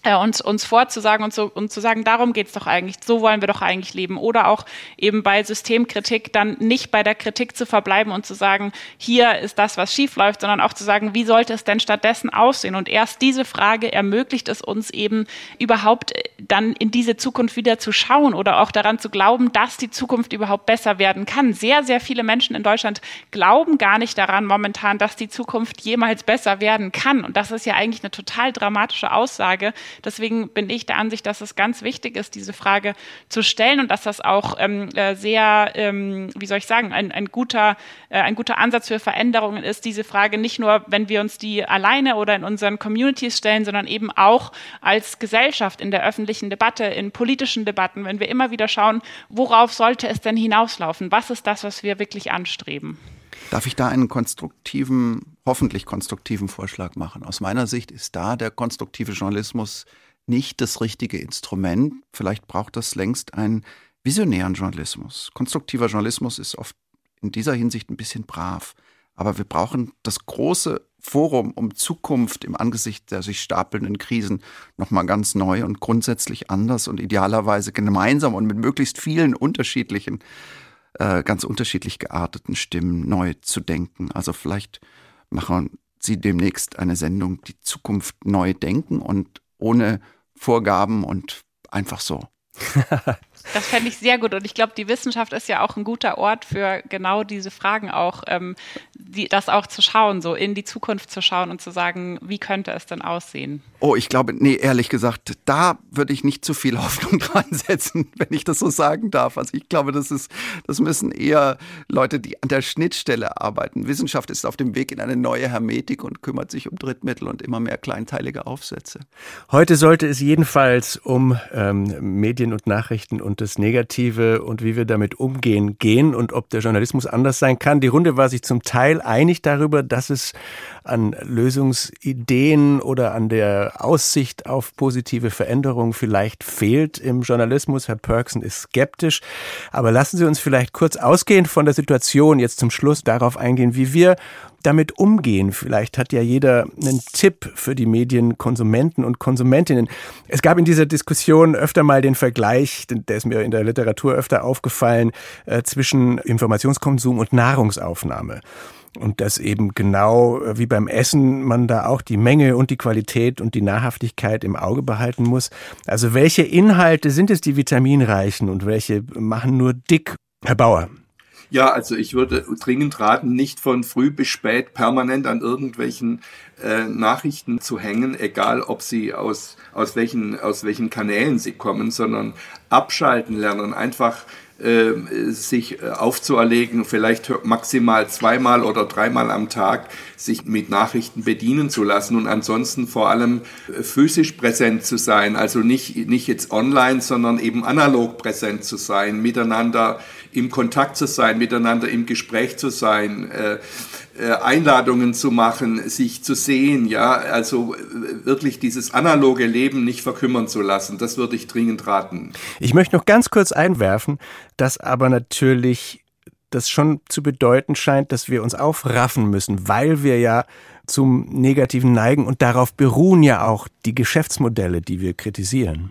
äh, uns, uns vorzusagen und, so, und zu sagen, darum geht's doch eigentlich, so wollen wir doch eigentlich leben. Oder auch eben bei Systemkritik dann nicht bei der Kritik zu verbleiben und zu sagen, hier ist das, was schief läuft, sondern auch zu sagen, wie sollte es denn stattdessen aussehen? Und erst diese Frage ermöglicht es uns eben überhaupt äh, dann in diese Zukunft wieder zu schauen oder auch daran zu glauben, dass die Zukunft überhaupt besser werden kann. Sehr, sehr viele Menschen in Deutschland glauben gar nicht daran momentan, dass die Zukunft jemals besser werden kann. Und das ist ja eigentlich eine total dramatische Aussage Deswegen bin ich der Ansicht, dass es ganz wichtig ist, diese Frage zu stellen und dass das auch ähm, äh, sehr, ähm, wie soll ich sagen, ein, ein, guter, äh, ein guter Ansatz für Veränderungen ist, diese Frage nicht nur, wenn wir uns die alleine oder in unseren Communities stellen, sondern eben auch als Gesellschaft in der öffentlichen Debatte, in politischen Debatten, wenn wir immer wieder schauen, worauf sollte es denn hinauslaufen? Was ist das, was wir wirklich anstreben? Darf ich da einen konstruktiven, hoffentlich konstruktiven Vorschlag machen? Aus meiner Sicht ist da der konstruktive Journalismus nicht das richtige Instrument. Vielleicht braucht das längst einen visionären Journalismus. Konstruktiver Journalismus ist oft in dieser Hinsicht ein bisschen brav. Aber wir brauchen das große Forum um Zukunft im Angesicht der sich stapelnden Krisen nochmal ganz neu und grundsätzlich anders und idealerweise gemeinsam und mit möglichst vielen unterschiedlichen äh, ganz unterschiedlich gearteten Stimmen neu zu denken. Also vielleicht machen Sie demnächst eine Sendung, die Zukunft neu denken und ohne Vorgaben und einfach so. Das fände ich sehr gut und ich glaube, die Wissenschaft ist ja auch ein guter Ort für genau diese Fragen auch, ähm, die, das auch zu schauen, so in die Zukunft zu schauen und zu sagen, wie könnte es denn aussehen? Oh, ich glaube, nee, ehrlich gesagt, da würde ich nicht zu viel Hoffnung dran setzen, wenn ich das so sagen darf. Also ich glaube, das ist, das müssen eher Leute, die an der Schnittstelle arbeiten. Wissenschaft ist auf dem Weg in eine neue Hermetik und kümmert sich um Drittmittel und immer mehr kleinteilige Aufsätze. Heute sollte es jedenfalls um ähm, Medien und Nachrichten und das Negative und wie wir damit umgehen gehen und ob der Journalismus anders sein kann. Die Runde war sich zum Teil einig darüber, dass es an Lösungsideen oder an der Aussicht auf positive Veränderungen vielleicht fehlt im Journalismus. Herr Perksen ist skeptisch. Aber lassen Sie uns vielleicht kurz ausgehend von der Situation jetzt zum Schluss darauf eingehen, wie wir damit umgehen. Vielleicht hat ja jeder einen Tipp für die Medienkonsumenten und Konsumentinnen. Es gab in dieser Diskussion öfter mal den Vergleich, der ist mir in der Literatur öfter aufgefallen, äh, zwischen Informationskonsum und Nahrungsaufnahme. Und dass eben genau äh, wie beim Essen man da auch die Menge und die Qualität und die Nahrhaftigkeit im Auge behalten muss. Also welche Inhalte sind es, die vitaminreichen und welche machen nur dick? Herr Bauer. Ja, also ich würde dringend raten, nicht von früh bis spät permanent an irgendwelchen äh, Nachrichten zu hängen, egal ob sie aus, aus, welchen, aus welchen Kanälen sie kommen, sondern abschalten lernen, einfach sich äh, aufzuerlegen, vielleicht maximal zweimal oder dreimal am Tag sich mit Nachrichten bedienen zu lassen und ansonsten vor allem äh, physisch präsent zu sein, also nicht, nicht jetzt online, sondern eben analog präsent zu sein, miteinander im Kontakt zu sein, miteinander im Gespräch zu sein. Äh, Einladungen zu machen, sich zu sehen, ja, also äh, wirklich dieses analoge Leben nicht verkümmern zu lassen. Das würde ich dringend raten. Ich möchte noch ganz kurz einwerfen, dass aber natürlich das schon zu bedeuten scheint, dass wir uns aufraffen müssen, weil wir ja zum Negativen neigen und darauf beruhen ja auch die Geschäftsmodelle, die wir kritisieren.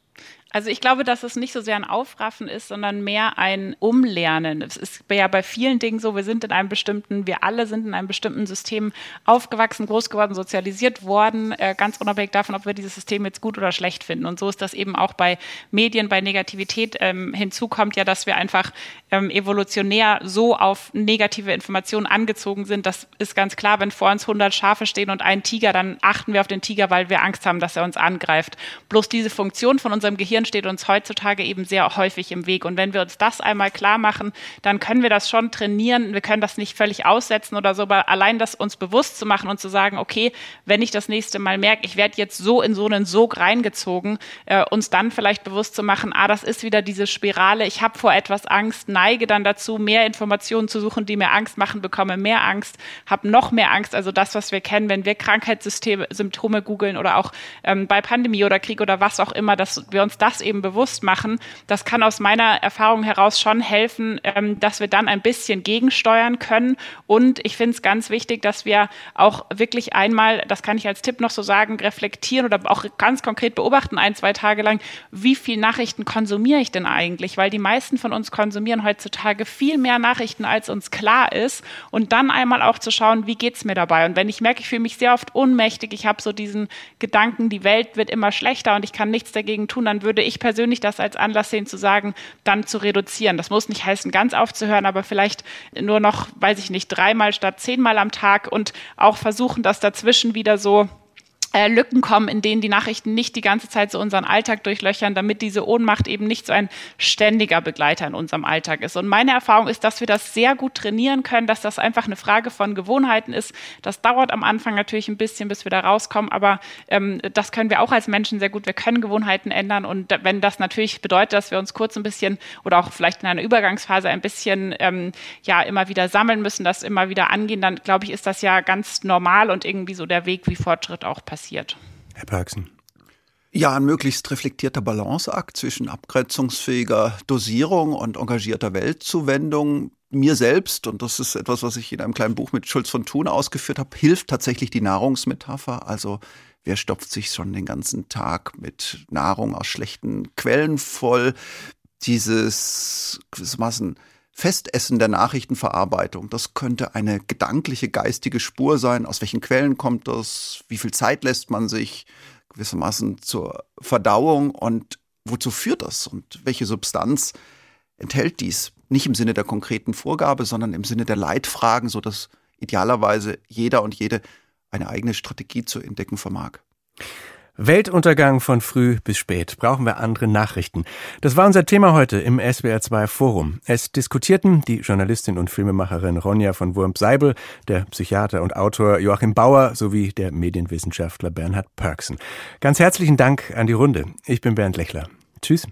Also ich glaube, dass es nicht so sehr ein Aufraffen ist, sondern mehr ein Umlernen. Es ist ja bei vielen Dingen so, wir sind in einem bestimmten, wir alle sind in einem bestimmten System aufgewachsen, groß geworden, sozialisiert worden, äh, ganz unabhängig davon, ob wir dieses System jetzt gut oder schlecht finden. Und so ist das eben auch bei Medien, bei Negativität. Ähm, hinzu kommt ja, dass wir einfach ähm, evolutionär so auf negative Informationen angezogen sind. Das ist ganz klar, wenn vor uns 100 Schafe stehen und ein Tiger, dann achten wir auf den Tiger, weil wir Angst haben, dass er uns angreift. Bloß diese Funktion von unserem Gehirn steht uns heutzutage eben sehr häufig im Weg. Und wenn wir uns das einmal klar machen, dann können wir das schon trainieren. Wir können das nicht völlig aussetzen oder so, aber allein das uns bewusst zu machen und zu sagen, okay, wenn ich das nächste Mal merke, ich werde jetzt so in so einen Sog reingezogen, äh, uns dann vielleicht bewusst zu machen, ah, das ist wieder diese Spirale, ich habe vor etwas Angst, neige dann dazu, mehr Informationen zu suchen, die mir Angst machen, bekomme mehr Angst, habe noch mehr Angst. Also das, was wir kennen, wenn wir Krankheitssysteme, Symptome googeln oder auch ähm, bei Pandemie oder Krieg oder was auch immer, dass wir uns das das eben bewusst machen, das kann aus meiner Erfahrung heraus schon helfen, ähm, dass wir dann ein bisschen gegensteuern können. Und ich finde es ganz wichtig, dass wir auch wirklich einmal, das kann ich als Tipp noch so sagen, reflektieren oder auch ganz konkret beobachten, ein, zwei Tage lang, wie viel Nachrichten konsumiere ich denn eigentlich? Weil die meisten von uns konsumieren heutzutage viel mehr Nachrichten, als uns klar ist. Und dann einmal auch zu schauen, wie geht es mir dabei? Und wenn ich merke, ich fühle mich sehr oft ohnmächtig, ich habe so diesen Gedanken, die Welt wird immer schlechter und ich kann nichts dagegen tun, dann würde ich persönlich das als Anlass sehen, zu sagen, dann zu reduzieren. Das muss nicht heißen, ganz aufzuhören, aber vielleicht nur noch, weiß ich nicht, dreimal statt zehnmal am Tag und auch versuchen, das dazwischen wieder so äh, Lücken kommen, in denen die Nachrichten nicht die ganze Zeit so unseren Alltag durchlöchern, damit diese Ohnmacht eben nicht so ein ständiger Begleiter in unserem Alltag ist. Und meine Erfahrung ist, dass wir das sehr gut trainieren können, dass das einfach eine Frage von Gewohnheiten ist. Das dauert am Anfang natürlich ein bisschen, bis wir da rauskommen, aber ähm, das können wir auch als Menschen sehr gut. Wir können Gewohnheiten ändern und wenn das natürlich bedeutet, dass wir uns kurz ein bisschen oder auch vielleicht in einer Übergangsphase ein bisschen ähm, ja immer wieder sammeln müssen, das immer wieder angehen, dann glaube ich, ist das ja ganz normal und irgendwie so der Weg, wie Fortschritt auch passiert passiert. Herr Parksen. Ja, ein möglichst reflektierter Balanceakt zwischen abgrenzungsfähiger Dosierung und engagierter Weltzuwendung. Mir selbst, und das ist etwas, was ich in einem kleinen Buch mit Schulz von Thun ausgeführt habe, hilft tatsächlich die Nahrungsmetapher. Also wer stopft sich schon den ganzen Tag mit Nahrung aus schlechten Quellen voll? Dieses gewissermaßen Festessen der Nachrichtenverarbeitung. Das könnte eine gedankliche, geistige Spur sein. Aus welchen Quellen kommt das? Wie viel Zeit lässt man sich gewissermaßen zur Verdauung? Und wozu führt das und welche Substanz enthält dies? Nicht im Sinne der konkreten Vorgabe, sondern im Sinne der Leitfragen, so dass idealerweise jeder und jede eine eigene Strategie zu entdecken vermag. Weltuntergang von früh bis spät. Brauchen wir andere Nachrichten? Das war unser Thema heute im SWR2 Forum. Es diskutierten die Journalistin und Filmemacherin Ronja von Wurmp-Seibel, der Psychiater und Autor Joachim Bauer sowie der Medienwissenschaftler Bernhard Pörksen. Ganz herzlichen Dank an die Runde. Ich bin Bernd Lechler. Tschüss.